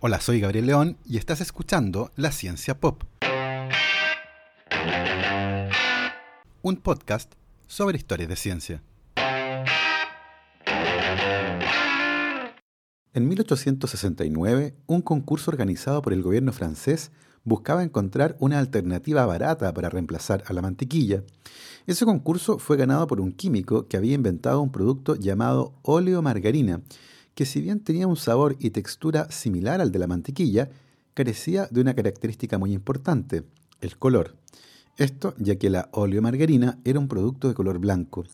Hola, soy Gabriel León y estás escuchando La Ciencia Pop. Un podcast sobre historias de ciencia. En 1869, un concurso organizado por el gobierno francés buscaba encontrar una alternativa barata para reemplazar a la mantequilla. Ese concurso fue ganado por un químico que había inventado un producto llamado óleo margarina, que si bien tenía un sabor y textura similar al de la mantequilla, carecía de una característica muy importante, el color. Esto ya que la oleomargarina era un producto de color blanco.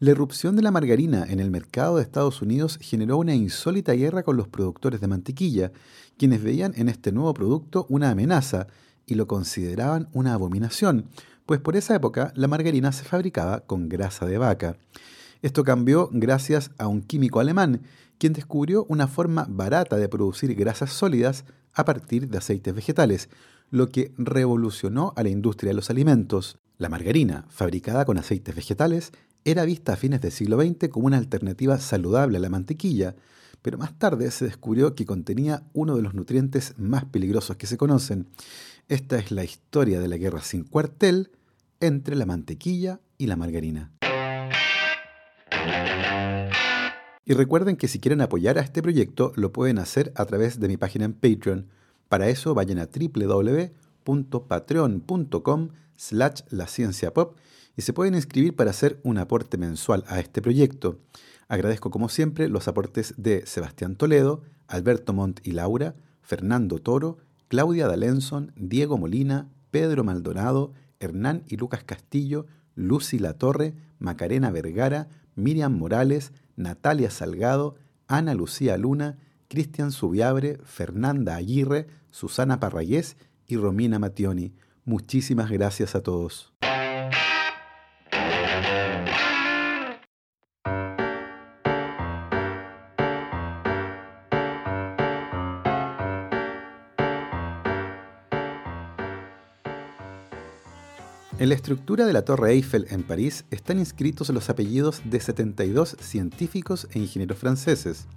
La erupción de la margarina en el mercado de Estados Unidos generó una insólita guerra con los productores de mantequilla, quienes veían en este nuevo producto una amenaza y lo consideraban una abominación, pues por esa época la margarina se fabricaba con grasa de vaca. Esto cambió gracias a un químico alemán quien descubrió una forma barata de producir grasas sólidas a partir de aceites vegetales, lo que revolucionó a la industria de los alimentos. La margarina, fabricada con aceites vegetales, era vista a fines del siglo XX como una alternativa saludable a la mantequilla, pero más tarde se descubrió que contenía uno de los nutrientes más peligrosos que se conocen. Esta es la historia de la guerra sin cuartel entre la mantequilla y la margarina. Y recuerden que si quieren apoyar a este proyecto lo pueden hacer a través de mi página en Patreon. Para eso vayan a www.patreon.com slash la pop y se pueden inscribir para hacer un aporte mensual a este proyecto. Agradezco como siempre los aportes de Sebastián Toledo, Alberto Montt y Laura, Fernando Toro, Claudia D'Alenson, Diego Molina, Pedro Maldonado, Hernán y Lucas Castillo, Lucy Latorre, Macarena Vergara, Miriam Morales, Natalia Salgado, Ana Lucía Luna, Cristian Subiabre, Fernanda Aguirre, Susana Parragués y Romina Mattioni. Muchísimas gracias a todos. En la estructura de la Torre Eiffel en París están inscritos los apellidos de 72 científicos e ingenieros franceses,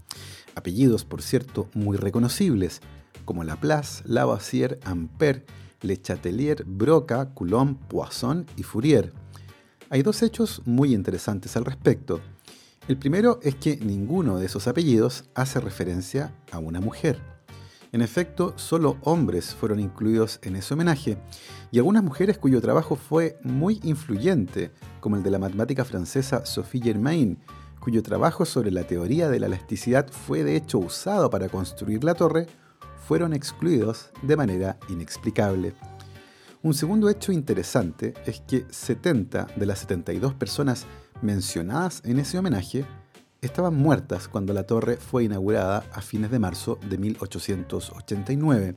apellidos por cierto muy reconocibles, como Laplace, Lavoisier, Ampère, Le Chatelier, Broca, Coulomb, Poisson y Fourier. Hay dos hechos muy interesantes al respecto. El primero es que ninguno de esos apellidos hace referencia a una mujer. En efecto, solo hombres fueron incluidos en ese homenaje, y algunas mujeres cuyo trabajo fue muy influyente, como el de la matemática francesa Sophie Germain, cuyo trabajo sobre la teoría de la elasticidad fue de hecho usado para construir la torre, fueron excluidos de manera inexplicable. Un segundo hecho interesante es que 70 de las 72 personas mencionadas en ese homenaje estaban muertas cuando la torre fue inaugurada a fines de marzo de 1889.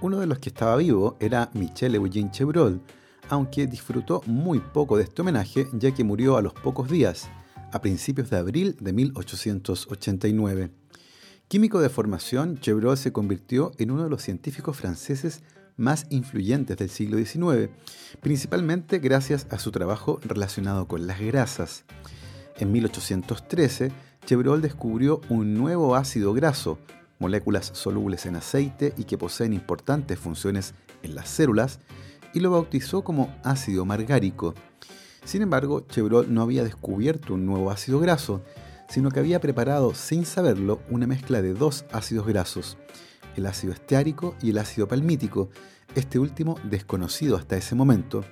Uno de los que estaba vivo era Michel Eugène Chevreul, aunque disfrutó muy poco de este homenaje ya que murió a los pocos días, a principios de abril de 1889. Químico de formación, Chevreul se convirtió en uno de los científicos franceses más influyentes del siglo XIX, principalmente gracias a su trabajo relacionado con las grasas. En 1813, Chevreul descubrió un nuevo ácido graso, moléculas solubles en aceite y que poseen importantes funciones en las células, y lo bautizó como ácido margárico. Sin embargo, Chevreul no había descubierto un nuevo ácido graso, sino que había preparado sin saberlo una mezcla de dos ácidos grasos, el ácido esteárico y el ácido palmítico, este último desconocido hasta ese momento.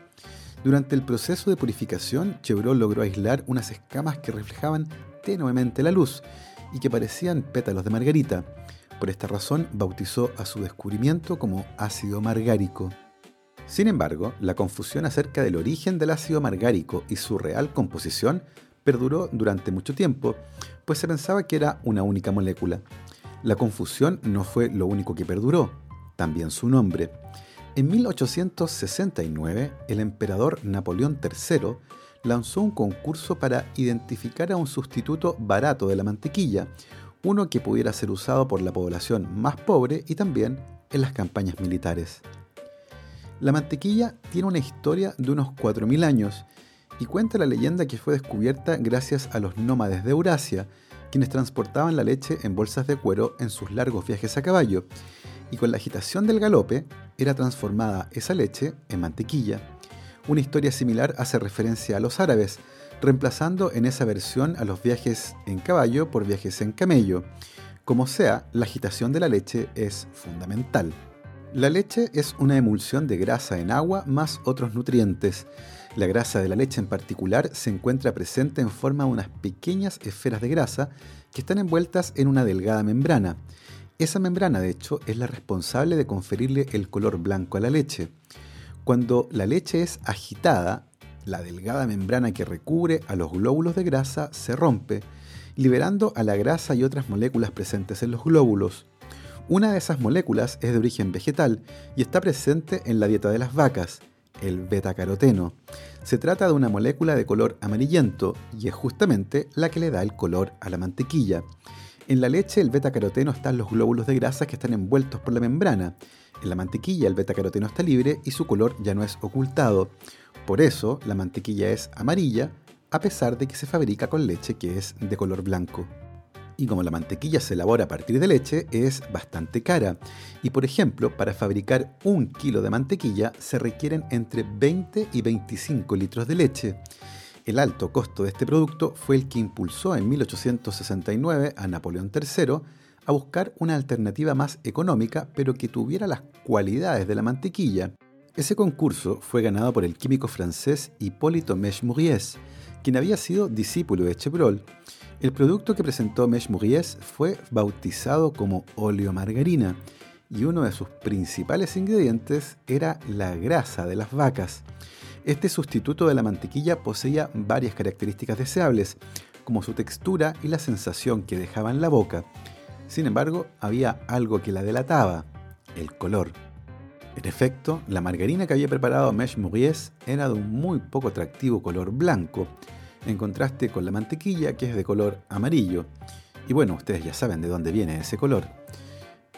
Durante el proceso de purificación, Chevreul logró aislar unas escamas que reflejaban tenuemente la luz y que parecían pétalos de margarita. Por esta razón bautizó a su descubrimiento como ácido margárico. Sin embargo, la confusión acerca del origen del ácido margárico y su real composición perduró durante mucho tiempo, pues se pensaba que era una única molécula. La confusión no fue lo único que perduró, también su nombre. En 1869, el emperador Napoleón III lanzó un concurso para identificar a un sustituto barato de la mantequilla, uno que pudiera ser usado por la población más pobre y también en las campañas militares. La mantequilla tiene una historia de unos 4.000 años y cuenta la leyenda que fue descubierta gracias a los nómades de Eurasia, quienes transportaban la leche en bolsas de cuero en sus largos viajes a caballo, y con la agitación del galope era transformada esa leche en mantequilla. Una historia similar hace referencia a los árabes, reemplazando en esa versión a los viajes en caballo por viajes en camello. Como sea, la agitación de la leche es fundamental. La leche es una emulsión de grasa en agua más otros nutrientes. La grasa de la leche en particular se encuentra presente en forma de unas pequeñas esferas de grasa que están envueltas en una delgada membrana. Esa membrana, de hecho, es la responsable de conferirle el color blanco a la leche. Cuando la leche es agitada, la delgada membrana que recubre a los glóbulos de grasa se rompe, liberando a la grasa y otras moléculas presentes en los glóbulos. Una de esas moléculas es de origen vegetal y está presente en la dieta de las vacas, el betacaroteno. Se trata de una molécula de color amarillento y es justamente la que le da el color a la mantequilla. En la leche el betacaroteno están los glóbulos de grasa que están envueltos por la membrana. En la mantequilla el betacaroteno está libre y su color ya no es ocultado. Por eso la mantequilla es amarilla a pesar de que se fabrica con leche que es de color blanco y como la mantequilla se elabora a partir de leche, es bastante cara. Y por ejemplo, para fabricar un kilo de mantequilla se requieren entre 20 y 25 litros de leche. El alto costo de este producto fue el que impulsó en 1869 a Napoleón III a buscar una alternativa más económica pero que tuviera las cualidades de la mantequilla. Ese concurso fue ganado por el químico francés Hipólito Mèche-Mouriez, quien había sido discípulo de Chevreul el producto que presentó Mesh Mouries fue bautizado como oleomargarina y uno de sus principales ingredientes era la grasa de las vacas. Este sustituto de la mantequilla poseía varias características deseables, como su textura y la sensación que dejaba en la boca. Sin embargo, había algo que la delataba, el color. En efecto, la margarina que había preparado Mesh Mouries era de un muy poco atractivo color blanco, en contraste con la mantequilla que es de color amarillo. Y bueno, ustedes ya saben de dónde viene ese color.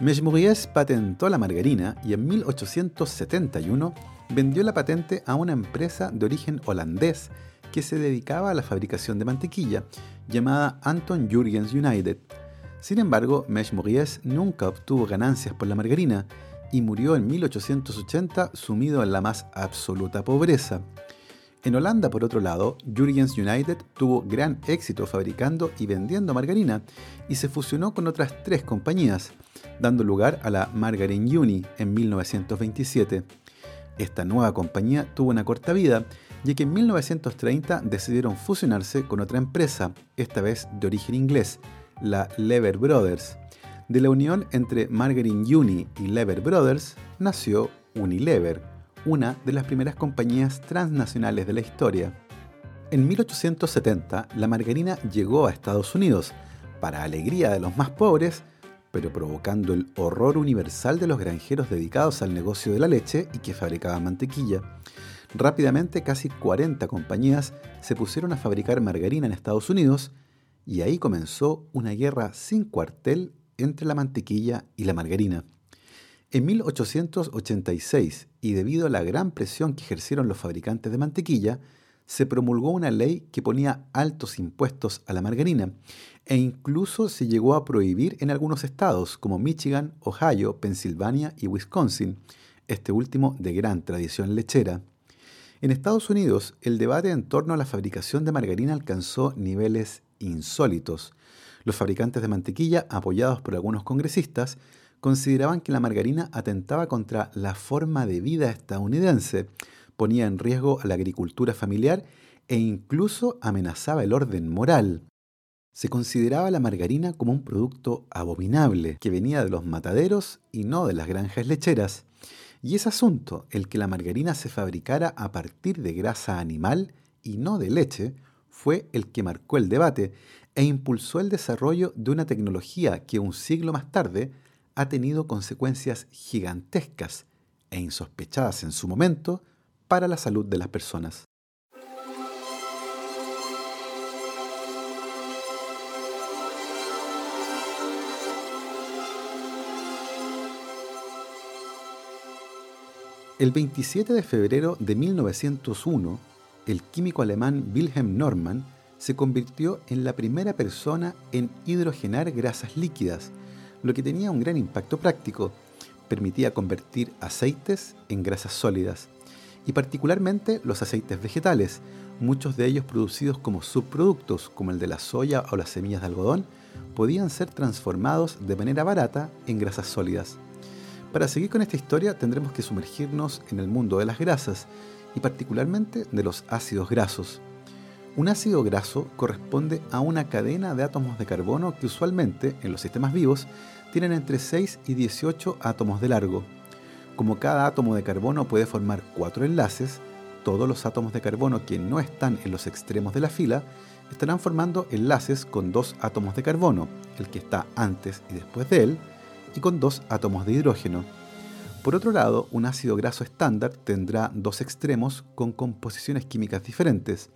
Meshmouries patentó la margarina y en 1871 vendió la patente a una empresa de origen holandés que se dedicaba a la fabricación de mantequilla, llamada Anton Jurgens United. Sin embargo, Meshmouries nunca obtuvo ganancias por la margarina y murió en 1880 sumido en la más absoluta pobreza. En Holanda, por otro lado, Jurgens United tuvo gran éxito fabricando y vendiendo margarina y se fusionó con otras tres compañías, dando lugar a la Margarine Uni en 1927. Esta nueva compañía tuvo una corta vida, ya que en 1930 decidieron fusionarse con otra empresa, esta vez de origen inglés, la Lever Brothers. De la unión entre Margarine Uni y Lever Brothers nació Unilever una de las primeras compañías transnacionales de la historia. En 1870, la margarina llegó a Estados Unidos, para alegría de los más pobres, pero provocando el horror universal de los granjeros dedicados al negocio de la leche y que fabricaban mantequilla. Rápidamente casi 40 compañías se pusieron a fabricar margarina en Estados Unidos y ahí comenzó una guerra sin cuartel entre la mantequilla y la margarina. En 1886, y debido a la gran presión que ejercieron los fabricantes de mantequilla, se promulgó una ley que ponía altos impuestos a la margarina e incluso se llegó a prohibir en algunos estados como Michigan, Ohio, Pensilvania y Wisconsin, este último de gran tradición lechera. En Estados Unidos, el debate en torno a la fabricación de margarina alcanzó niveles insólitos. Los fabricantes de mantequilla, apoyados por algunos congresistas, consideraban que la margarina atentaba contra la forma de vida estadounidense, ponía en riesgo a la agricultura familiar e incluso amenazaba el orden moral. Se consideraba la margarina como un producto abominable que venía de los mataderos y no de las granjas lecheras. Y ese asunto, el que la margarina se fabricara a partir de grasa animal y no de leche, fue el que marcó el debate e impulsó el desarrollo de una tecnología que un siglo más tarde ha tenido consecuencias gigantescas e insospechadas en su momento para la salud de las personas. El 27 de febrero de 1901, el químico alemán Wilhelm Normann se convirtió en la primera persona en hidrogenar grasas líquidas, lo que tenía un gran impacto práctico. Permitía convertir aceites en grasas sólidas, y particularmente los aceites vegetales, muchos de ellos producidos como subproductos, como el de la soya o las semillas de algodón, podían ser transformados de manera barata en grasas sólidas. Para seguir con esta historia tendremos que sumergirnos en el mundo de las grasas y particularmente de los ácidos grasos. Un ácido graso corresponde a una cadena de átomos de carbono que usualmente en los sistemas vivos tienen entre 6 y 18 átomos de largo. Como cada átomo de carbono puede formar cuatro enlaces, todos los átomos de carbono que no están en los extremos de la fila estarán formando enlaces con dos átomos de carbono, el que está antes y después de él, y con dos átomos de hidrógeno. Por otro lado, un ácido graso estándar tendrá dos extremos con composiciones químicas diferentes.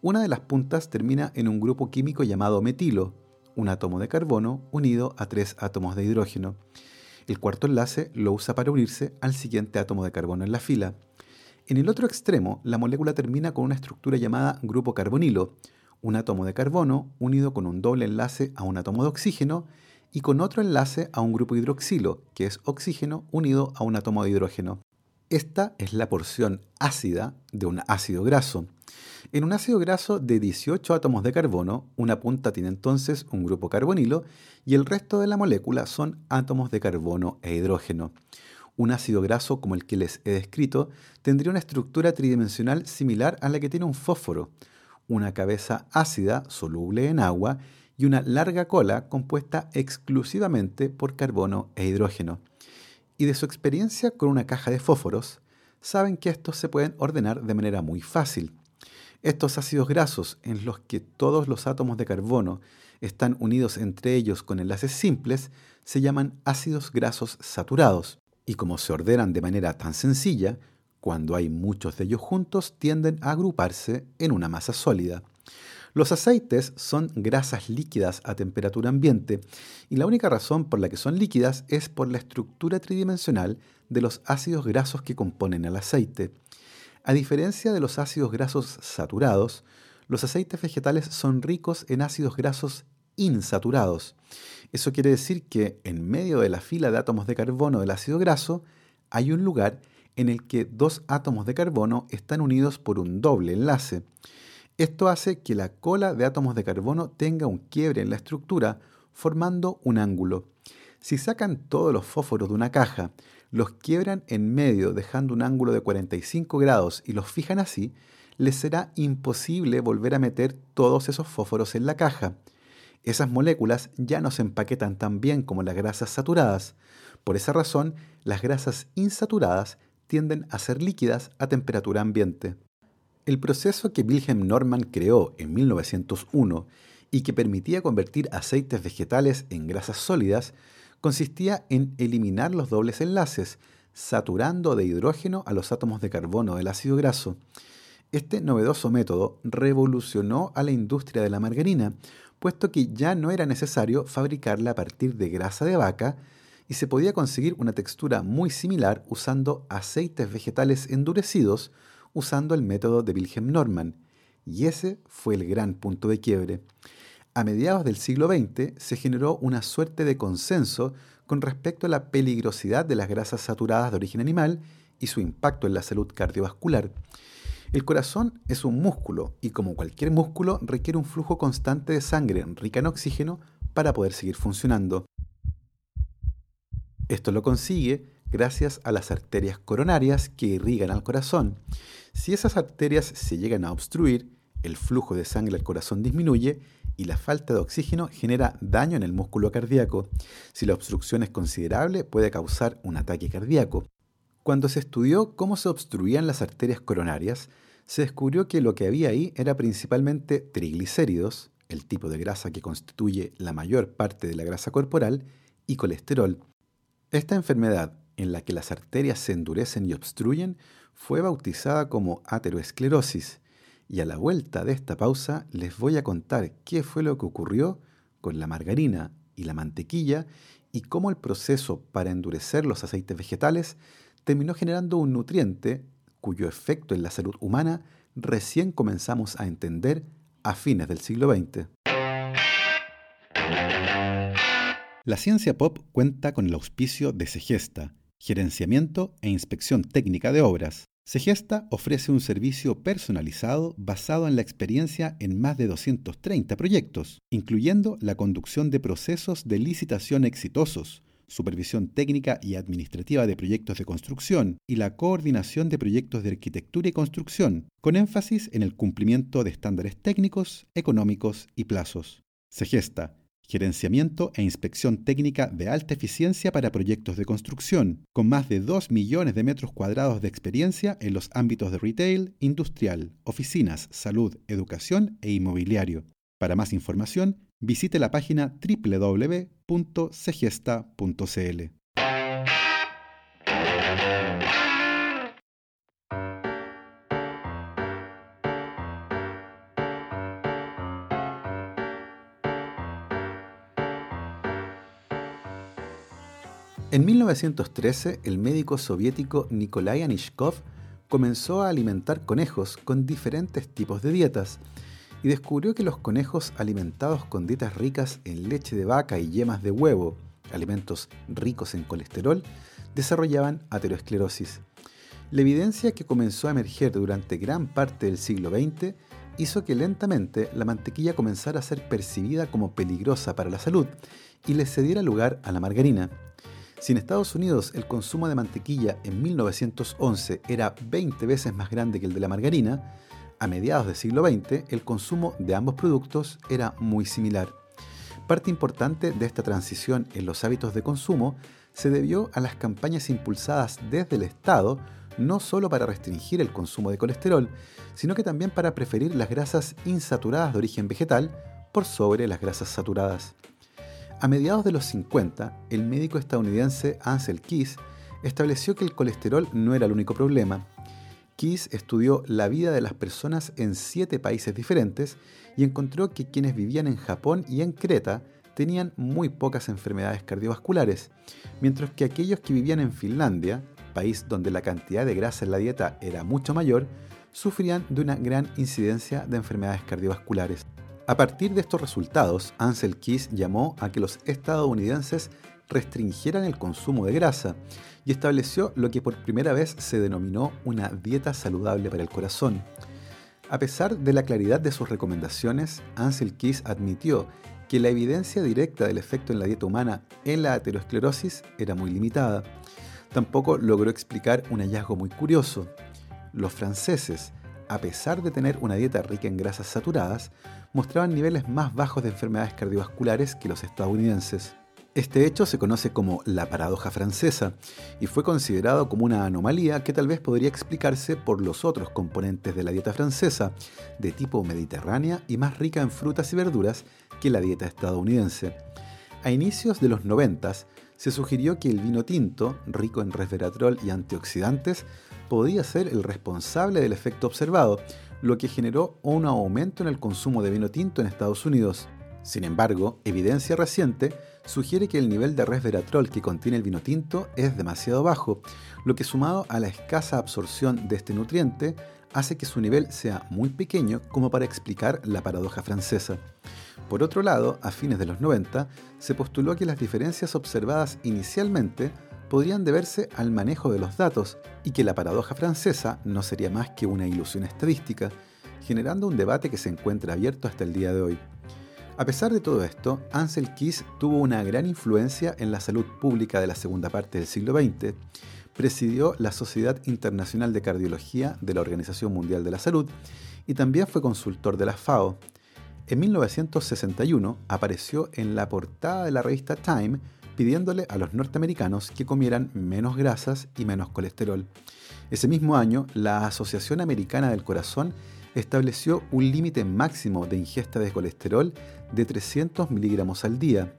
Una de las puntas termina en un grupo químico llamado metilo, un átomo de carbono unido a tres átomos de hidrógeno. El cuarto enlace lo usa para unirse al siguiente átomo de carbono en la fila. En el otro extremo, la molécula termina con una estructura llamada grupo carbonilo, un átomo de carbono unido con un doble enlace a un átomo de oxígeno y con otro enlace a un grupo hidroxilo, que es oxígeno unido a un átomo de hidrógeno. Esta es la porción ácida de un ácido graso. En un ácido graso de 18 átomos de carbono, una punta tiene entonces un grupo carbonilo y el resto de la molécula son átomos de carbono e hidrógeno. Un ácido graso como el que les he descrito tendría una estructura tridimensional similar a la que tiene un fósforo, una cabeza ácida soluble en agua y una larga cola compuesta exclusivamente por carbono e hidrógeno. Y de su experiencia con una caja de fósforos, saben que estos se pueden ordenar de manera muy fácil. Estos ácidos grasos en los que todos los átomos de carbono están unidos entre ellos con enlaces simples se llaman ácidos grasos saturados y como se ordenan de manera tan sencilla, cuando hay muchos de ellos juntos tienden a agruparse en una masa sólida. Los aceites son grasas líquidas a temperatura ambiente y la única razón por la que son líquidas es por la estructura tridimensional de los ácidos grasos que componen el aceite. A diferencia de los ácidos grasos saturados, los aceites vegetales son ricos en ácidos grasos insaturados. Eso quiere decir que en medio de la fila de átomos de carbono del ácido graso hay un lugar en el que dos átomos de carbono están unidos por un doble enlace. Esto hace que la cola de átomos de carbono tenga un quiebre en la estructura, formando un ángulo. Si sacan todos los fósforos de una caja, los quiebran en medio dejando un ángulo de 45 grados y los fijan así, les será imposible volver a meter todos esos fósforos en la caja. Esas moléculas ya no se empaquetan tan bien como las grasas saturadas. Por esa razón, las grasas insaturadas tienden a ser líquidas a temperatura ambiente. El proceso que Wilhelm Norman creó en 1901 y que permitía convertir aceites vegetales en grasas sólidas consistía en eliminar los dobles enlaces, saturando de hidrógeno a los átomos de carbono del ácido graso. Este novedoso método revolucionó a la industria de la margarina, puesto que ya no era necesario fabricarla a partir de grasa de vaca, y se podía conseguir una textura muy similar usando aceites vegetales endurecidos usando el método de Wilhelm Norman, y ese fue el gran punto de quiebre. A mediados del siglo XX se generó una suerte de consenso con respecto a la peligrosidad de las grasas saturadas de origen animal y su impacto en la salud cardiovascular. El corazón es un músculo y como cualquier músculo requiere un flujo constante de sangre rica en oxígeno para poder seguir funcionando. Esto lo consigue gracias a las arterias coronarias que irrigan al corazón. Si esas arterias se llegan a obstruir, el flujo de sangre al corazón disminuye y la falta de oxígeno genera daño en el músculo cardíaco. Si la obstrucción es considerable, puede causar un ataque cardíaco. Cuando se estudió cómo se obstruían las arterias coronarias, se descubrió que lo que había ahí era principalmente triglicéridos, el tipo de grasa que constituye la mayor parte de la grasa corporal, y colesterol, esta enfermedad, en la que las arterias se endurecen y obstruyen, fue bautizada como ateroesclerosis, y a la vuelta de esta pausa les voy a contar qué fue lo que ocurrió con la margarina y la mantequilla y cómo el proceso para endurecer los aceites vegetales terminó generando un nutriente cuyo efecto en la salud humana recién comenzamos a entender a fines del siglo XX. La ciencia pop cuenta con el auspicio de Segesta, gerenciamiento e inspección técnica de obras. Segesta ofrece un servicio personalizado basado en la experiencia en más de 230 proyectos, incluyendo la conducción de procesos de licitación exitosos, supervisión técnica y administrativa de proyectos de construcción y la coordinación de proyectos de arquitectura y construcción, con énfasis en el cumplimiento de estándares técnicos, económicos y plazos. Segesta gerenciamiento e inspección técnica de alta eficiencia para proyectos de construcción, con más de 2 millones de metros cuadrados de experiencia en los ámbitos de retail, industrial, oficinas, salud, educación e inmobiliario. Para más información, visite la página www.segesta.cl. En 1913, el médico soviético Nikolai Anishkov comenzó a alimentar conejos con diferentes tipos de dietas y descubrió que los conejos alimentados con dietas ricas en leche de vaca y yemas de huevo, alimentos ricos en colesterol, desarrollaban aterosclerosis. La evidencia que comenzó a emerger durante gran parte del siglo XX hizo que lentamente la mantequilla comenzara a ser percibida como peligrosa para la salud y le cediera lugar a la margarina. Si en Estados Unidos el consumo de mantequilla en 1911 era 20 veces más grande que el de la margarina, a mediados del siglo XX el consumo de ambos productos era muy similar. Parte importante de esta transición en los hábitos de consumo se debió a las campañas impulsadas desde el Estado no solo para restringir el consumo de colesterol, sino que también para preferir las grasas insaturadas de origen vegetal por sobre las grasas saturadas. A mediados de los 50, el médico estadounidense Ansel Keys estableció que el colesterol no era el único problema. Keys estudió la vida de las personas en siete países diferentes y encontró que quienes vivían en Japón y en Creta tenían muy pocas enfermedades cardiovasculares, mientras que aquellos que vivían en Finlandia, país donde la cantidad de grasa en la dieta era mucho mayor, sufrían de una gran incidencia de enfermedades cardiovasculares. A partir de estos resultados, Ansel Keys llamó a que los estadounidenses restringieran el consumo de grasa y estableció lo que por primera vez se denominó una dieta saludable para el corazón. A pesar de la claridad de sus recomendaciones, Ansel Keys admitió que la evidencia directa del efecto en la dieta humana en la aterosclerosis era muy limitada. Tampoco logró explicar un hallazgo muy curioso. Los franceses, a pesar de tener una dieta rica en grasas saturadas, mostraban niveles más bajos de enfermedades cardiovasculares que los estadounidenses. Este hecho se conoce como la paradoja francesa y fue considerado como una anomalía que tal vez podría explicarse por los otros componentes de la dieta francesa, de tipo mediterránea y más rica en frutas y verduras que la dieta estadounidense. A inicios de los 90 se sugirió que el vino tinto, rico en resveratrol y antioxidantes, podía ser el responsable del efecto observado, lo que generó un aumento en el consumo de vino tinto en Estados Unidos. Sin embargo, evidencia reciente sugiere que el nivel de resveratrol que contiene el vino tinto es demasiado bajo, lo que sumado a la escasa absorción de este nutriente hace que su nivel sea muy pequeño como para explicar la paradoja francesa. Por otro lado, a fines de los 90, se postuló que las diferencias observadas inicialmente podrían deberse al manejo de los datos y que la paradoja francesa no sería más que una ilusión estadística, generando un debate que se encuentra abierto hasta el día de hoy. A pesar de todo esto, Ansel Keys tuvo una gran influencia en la salud pública de la segunda parte del siglo XX, presidió la Sociedad Internacional de Cardiología de la Organización Mundial de la Salud y también fue consultor de la FAO. En 1961 apareció en la portada de la revista Time pidiéndole a los norteamericanos que comieran menos grasas y menos colesterol. Ese mismo año, la Asociación Americana del Corazón estableció un límite máximo de ingesta de colesterol de 300 miligramos al día.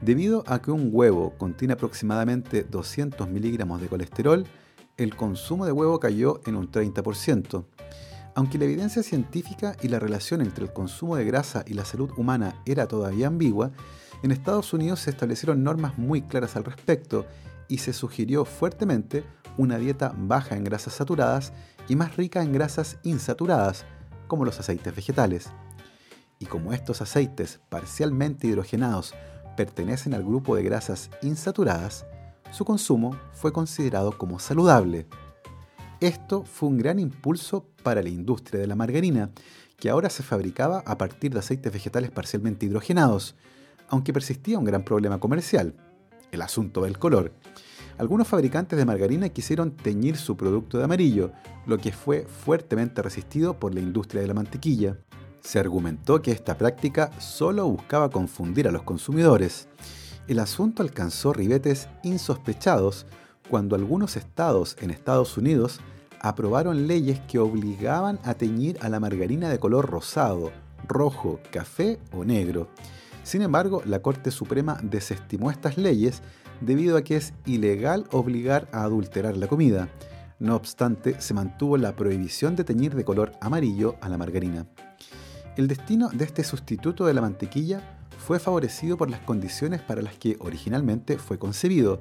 Debido a que un huevo contiene aproximadamente 200 miligramos de colesterol, el consumo de huevo cayó en un 30%. Aunque la evidencia científica y la relación entre el consumo de grasa y la salud humana era todavía ambigua, en Estados Unidos se establecieron normas muy claras al respecto y se sugirió fuertemente una dieta baja en grasas saturadas y más rica en grasas insaturadas, como los aceites vegetales. y como estos aceites parcialmente hidrogenados pertenecen al grupo de grasas insaturadas, su consumo fue considerado como saludable. Esto fue un gran impulso para la industria de la margarina, que ahora se fabricaba a partir de aceites vegetales parcialmente hidrogenados, aunque persistía un gran problema comercial, el asunto del color. Algunos fabricantes de margarina quisieron teñir su producto de amarillo, lo que fue fuertemente resistido por la industria de la mantequilla. Se argumentó que esta práctica solo buscaba confundir a los consumidores. El asunto alcanzó ribetes insospechados cuando algunos estados en Estados Unidos aprobaron leyes que obligaban a teñir a la margarina de color rosado, rojo, café o negro. Sin embargo, la Corte Suprema desestimó estas leyes debido a que es ilegal obligar a adulterar la comida. No obstante, se mantuvo la prohibición de teñir de color amarillo a la margarina. El destino de este sustituto de la mantequilla fue favorecido por las condiciones para las que originalmente fue concebido,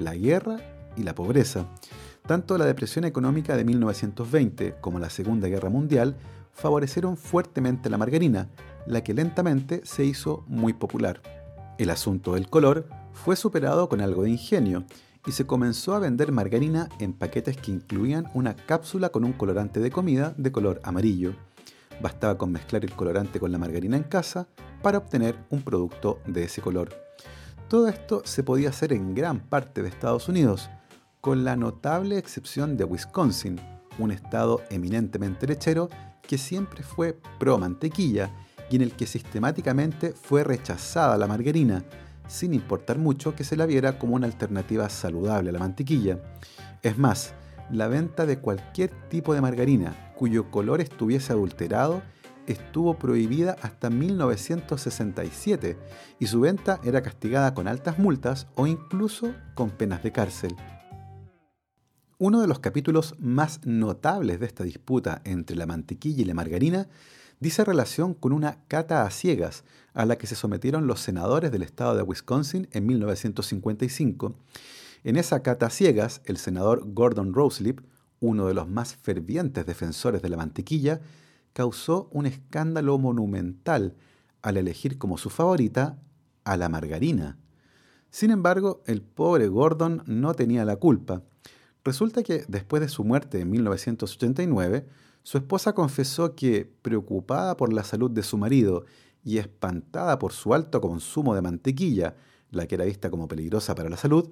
la guerra y la pobreza. Tanto la depresión económica de 1920 como la Segunda Guerra Mundial favorecieron fuertemente la margarina, la que lentamente se hizo muy popular. El asunto del color fue superado con algo de ingenio y se comenzó a vender margarina en paquetes que incluían una cápsula con un colorante de comida de color amarillo. Bastaba con mezclar el colorante con la margarina en casa para obtener un producto de ese color. Todo esto se podía hacer en gran parte de Estados Unidos, con la notable excepción de Wisconsin, un estado eminentemente lechero que siempre fue pro mantequilla y en el que sistemáticamente fue rechazada la margarina, sin importar mucho que se la viera como una alternativa saludable a la mantequilla. Es más, la venta de cualquier tipo de margarina cuyo color estuviese adulterado estuvo prohibida hasta 1967 y su venta era castigada con altas multas o incluso con penas de cárcel. Uno de los capítulos más notables de esta disputa entre la mantequilla y la margarina dice relación con una cata a ciegas a la que se sometieron los senadores del estado de Wisconsin en 1955. En esa cata a ciegas, el senador Gordon Roslip, uno de los más fervientes defensores de la mantequilla, causó un escándalo monumental al elegir como su favorita a la margarina. Sin embargo, el pobre Gordon no tenía la culpa. Resulta que después de su muerte en 1989, su esposa confesó que, preocupada por la salud de su marido y espantada por su alto consumo de mantequilla, la que era vista como peligrosa para la salud,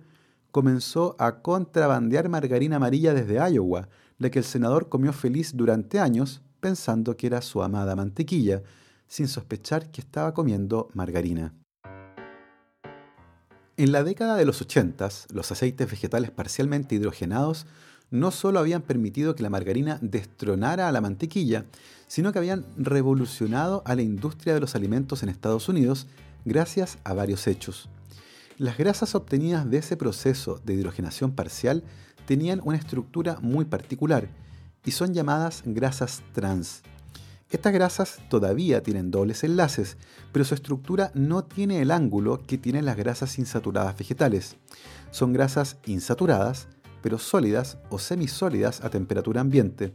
comenzó a contrabandear margarina amarilla desde Iowa, la que el senador comió feliz durante años pensando que era su amada mantequilla, sin sospechar que estaba comiendo margarina. En la década de los 80, los aceites vegetales parcialmente hidrogenados no solo habían permitido que la margarina destronara a la mantequilla, sino que habían revolucionado a la industria de los alimentos en Estados Unidos gracias a varios hechos. Las grasas obtenidas de ese proceso de hidrogenación parcial tenían una estructura muy particular y son llamadas grasas trans. Estas grasas todavía tienen dobles enlaces, pero su estructura no tiene el ángulo que tienen las grasas insaturadas vegetales. Son grasas insaturadas pero sólidas o semisólidas a temperatura ambiente.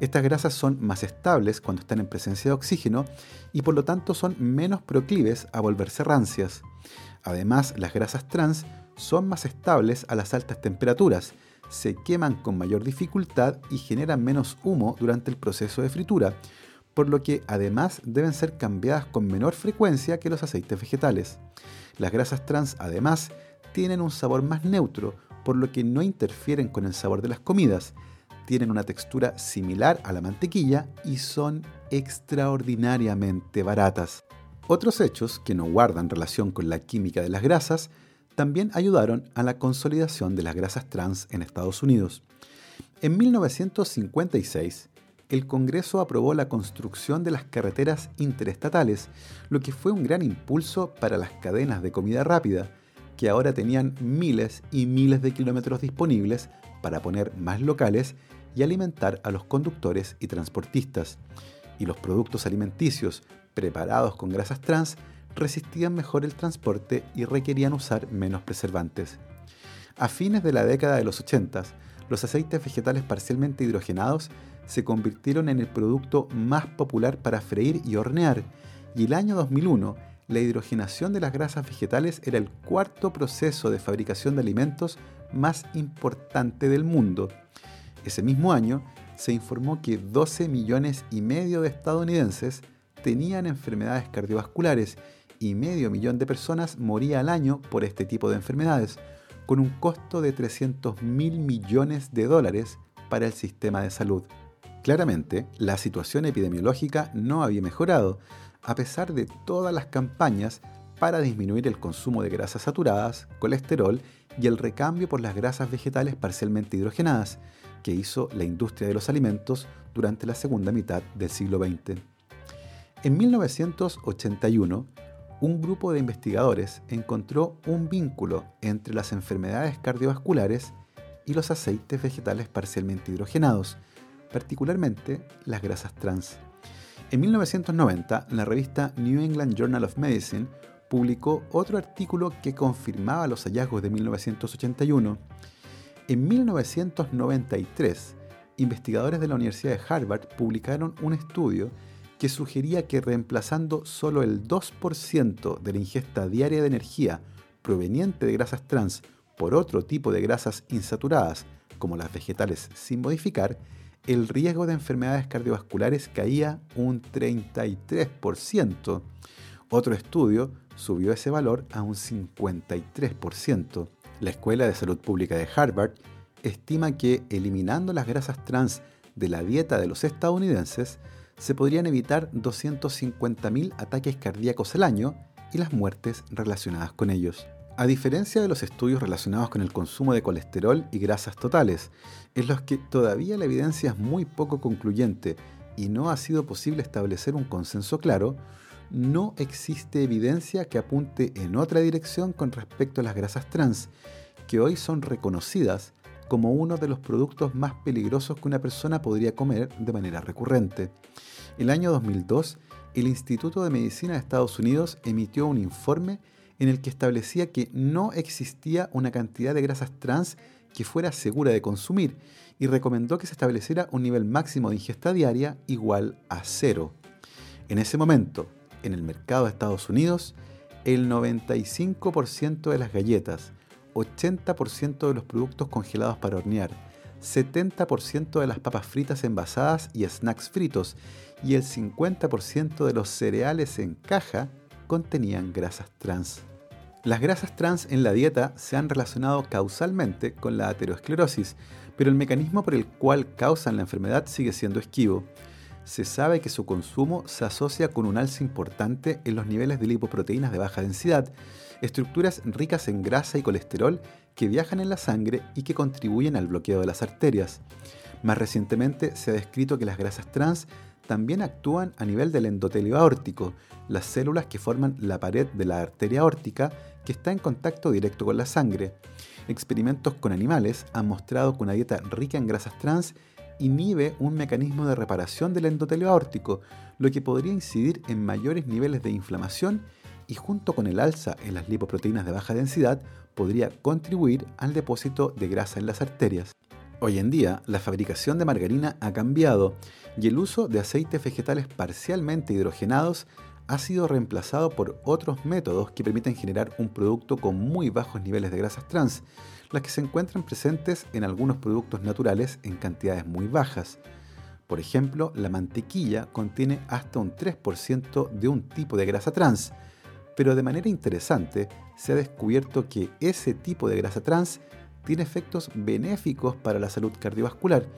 Estas grasas son más estables cuando están en presencia de oxígeno y por lo tanto son menos proclives a volverse rancias. Además, las grasas trans son más estables a las altas temperaturas, se queman con mayor dificultad y generan menos humo durante el proceso de fritura, por lo que además deben ser cambiadas con menor frecuencia que los aceites vegetales. Las grasas trans además tienen un sabor más neutro, por lo que no interfieren con el sabor de las comidas, tienen una textura similar a la mantequilla y son extraordinariamente baratas. Otros hechos que no guardan relación con la química de las grasas también ayudaron a la consolidación de las grasas trans en Estados Unidos. En 1956, el Congreso aprobó la construcción de las carreteras interestatales, lo que fue un gran impulso para las cadenas de comida rápida, que ahora tenían miles y miles de kilómetros disponibles para poner más locales y alimentar a los conductores y transportistas. Y los productos alimenticios preparados con grasas trans resistían mejor el transporte y requerían usar menos preservantes. A fines de la década de los 80, los aceites vegetales parcialmente hidrogenados se convirtieron en el producto más popular para freír y hornear, y el año 2001 la hidrogenación de las grasas vegetales era el cuarto proceso de fabricación de alimentos más importante del mundo. Ese mismo año se informó que 12 millones y medio de estadounidenses tenían enfermedades cardiovasculares y medio millón de personas moría al año por este tipo de enfermedades, con un costo de 300 mil millones de dólares para el sistema de salud. Claramente, la situación epidemiológica no había mejorado, a pesar de todas las campañas para disminuir el consumo de grasas saturadas, colesterol y el recambio por las grasas vegetales parcialmente hidrogenadas, que hizo la industria de los alimentos durante la segunda mitad del siglo XX. En 1981, un grupo de investigadores encontró un vínculo entre las enfermedades cardiovasculares y los aceites vegetales parcialmente hidrogenados, particularmente las grasas trans. En 1990, la revista New England Journal of Medicine publicó otro artículo que confirmaba los hallazgos de 1981. En 1993, investigadores de la Universidad de Harvard publicaron un estudio que sugería que reemplazando solo el 2% de la ingesta diaria de energía proveniente de grasas trans por otro tipo de grasas insaturadas, como las vegetales sin modificar, el riesgo de enfermedades cardiovasculares caía un 33%. Otro estudio subió ese valor a un 53%. La Escuela de Salud Pública de Harvard estima que eliminando las grasas trans de la dieta de los estadounidenses, se podrían evitar 250.000 ataques cardíacos al año y las muertes relacionadas con ellos. A diferencia de los estudios relacionados con el consumo de colesterol y grasas totales, en los que todavía la evidencia es muy poco concluyente y no ha sido posible establecer un consenso claro, no existe evidencia que apunte en otra dirección con respecto a las grasas trans, que hoy son reconocidas como uno de los productos más peligrosos que una persona podría comer de manera recurrente. El año 2002, el Instituto de Medicina de Estados Unidos emitió un informe en el que establecía que no existía una cantidad de grasas trans que fuera segura de consumir y recomendó que se estableciera un nivel máximo de ingesta diaria igual a cero. En ese momento, en el mercado de Estados Unidos, el 95% de las galletas, 80% de los productos congelados para hornear, 70% de las papas fritas envasadas y snacks fritos y el 50% de los cereales en caja contenían grasas trans. Las grasas trans en la dieta se han relacionado causalmente con la aterosclerosis, pero el mecanismo por el cual causan la enfermedad sigue siendo esquivo. Se sabe que su consumo se asocia con un alza importante en los niveles de lipoproteínas de baja densidad, estructuras ricas en grasa y colesterol que viajan en la sangre y que contribuyen al bloqueo de las arterias. Más recientemente se ha descrito que las grasas trans también actúan a nivel del endotelio aórtico, las células que forman la pared de la arteria aórtica que está en contacto directo con la sangre. Experimentos con animales han mostrado que una dieta rica en grasas trans inhibe un mecanismo de reparación del endotelio aórtico, lo que podría incidir en mayores niveles de inflamación y junto con el alza en las lipoproteínas de baja densidad podría contribuir al depósito de grasa en las arterias. Hoy en día, la fabricación de margarina ha cambiado y el uso de aceites vegetales parcialmente hidrogenados ha sido reemplazado por otros métodos que permiten generar un producto con muy bajos niveles de grasas trans, las que se encuentran presentes en algunos productos naturales en cantidades muy bajas. Por ejemplo, la mantequilla contiene hasta un 3% de un tipo de grasa trans, pero de manera interesante se ha descubierto que ese tipo de grasa trans tiene efectos benéficos para la salud cardiovascular,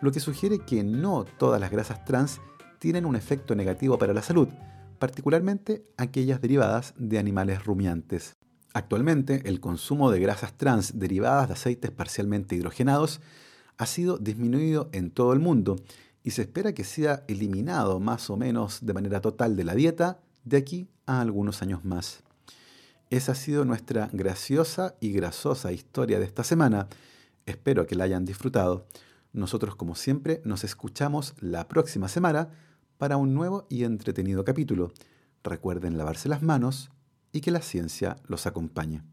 lo que sugiere que no todas las grasas trans tienen un efecto negativo para la salud, particularmente aquellas derivadas de animales rumiantes. Actualmente, el consumo de grasas trans derivadas de aceites parcialmente hidrogenados ha sido disminuido en todo el mundo y se espera que sea eliminado más o menos de manera total de la dieta de aquí a algunos años más. Esa ha sido nuestra graciosa y grasosa historia de esta semana. Espero que la hayan disfrutado. Nosotros, como siempre, nos escuchamos la próxima semana para un nuevo y entretenido capítulo. Recuerden lavarse las manos y que la ciencia los acompañe.